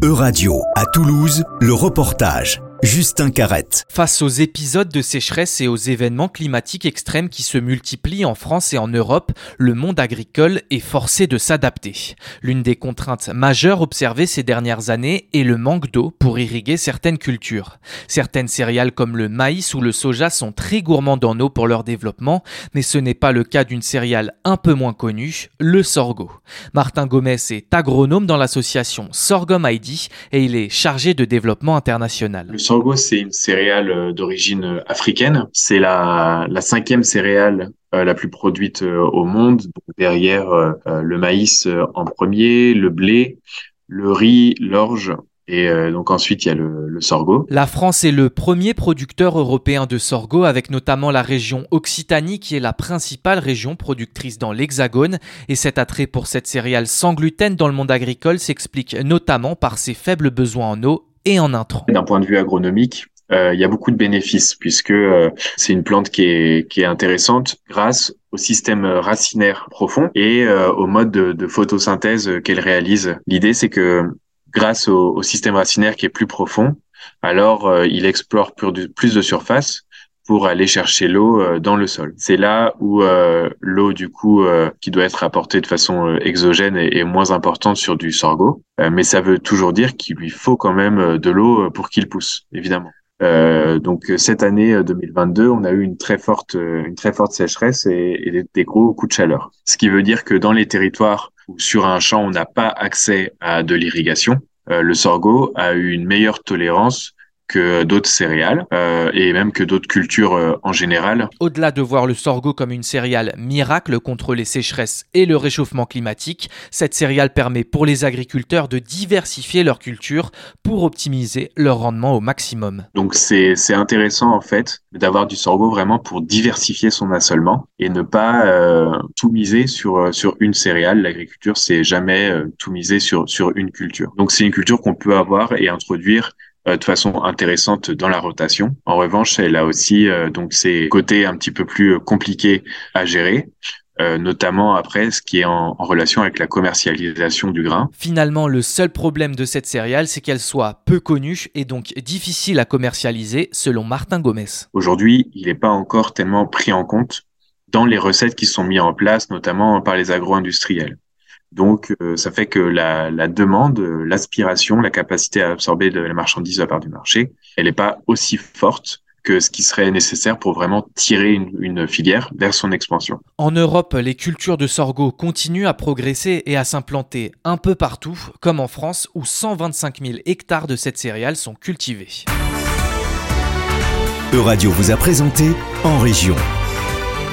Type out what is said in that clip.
E-Radio, à Toulouse, le reportage. Justin Carrette. Face aux épisodes de sécheresse et aux événements climatiques extrêmes qui se multiplient en France et en Europe, le monde agricole est forcé de s'adapter. L'une des contraintes majeures observées ces dernières années est le manque d'eau pour irriguer certaines cultures. Certaines céréales comme le maïs ou le soja sont très gourmandes en eau pour leur développement, mais ce n'est pas le cas d'une céréale un peu moins connue, le sorgho. Martin Gomez est agronome dans l'association Sorghum ID et il est chargé de développement international sorgho, c'est une céréale euh, d'origine euh, africaine. C'est la, cinquième céréale euh, la plus produite au monde. derrière le maïs en premier, le blé, le riz, l'orge et donc ensuite, il y a le, le, sorgho. La France est le premier producteur européen de sorgho, avec notamment la région Occitanie, qui est la principale région productrice dans l'Hexagone. Et cet attrait pour cette céréale sans gluten dans le monde agricole s'explique notamment par ses faibles besoins en eau D'un point de vue agronomique, euh, il y a beaucoup de bénéfices puisque euh, c'est une plante qui est, intéressante grâce au système racinaire profond et euh, au mode de, de photosynthèse qu'elle réalise. L'idée, c'est que grâce au, au, système racinaire qui est plus profond, alors il explore plus de surface pour aller chercher l'eau euh, dans le sol. C'est là où euh, l'eau du coup euh, qui doit être apportée de façon exogène est, moins importante sur du sorgho, mais ça veut toujours dire qu'il lui faut quand même de l'eau pour qu'il pousse, évidemment. donc cette année 2022, on a eu une très forte, une très forte sécheresse et, et, des gros coups de chaleur. Ce qui veut dire que dans les territoires où sur un champ on n'a pas accès à de l'irrigation, le sorgho a eu une meilleure tolérance que d'autres céréales euh, et même que d'autres cultures euh, en général. Au-delà de voir le sorgho comme une céréale miracle contre les sécheresses et le réchauffement climatique, cette céréale permet pour les agriculteurs de diversifier leur culture pour optimiser leur rendement au maximum. Donc c'est intéressant en fait d'avoir du sorgho vraiment pour diversifier son assolement et ne pas euh, tout miser sur euh, sur une céréale. L'agriculture c'est jamais tout miser sur sur une culture. Donc c'est une culture qu'on peut avoir et introduire euh, de façon intéressante dans la rotation. En revanche, elle a aussi euh, donc ses côtés un petit peu plus euh, compliqués à gérer. notamment après ce qui est en, relation avec la commercialisation du grain. Finalement, le seul problème de cette céréale, c'est qu'elle soit peu connue et donc difficile à commercialiser, selon Martin Gomez. Aujourd'hui, il n'est pas encore tellement pris en compte dans les recettes qui sont mises en place, notamment par les agro-industriels. Donc, euh, ça fait que la, la demande, l'aspiration, la capacité à absorber de la marchandise de la part du marché, elle n'est pas aussi forte que ce qui serait nécessaire pour vraiment tirer une, une, filière vers son expansion. En Europe, les cultures de sorgho continuent à progresser et à s'implanter un peu partout, comme en France où 125 000 hectares de cette céréale sont cultivés. Euradio vous a présenté En Région.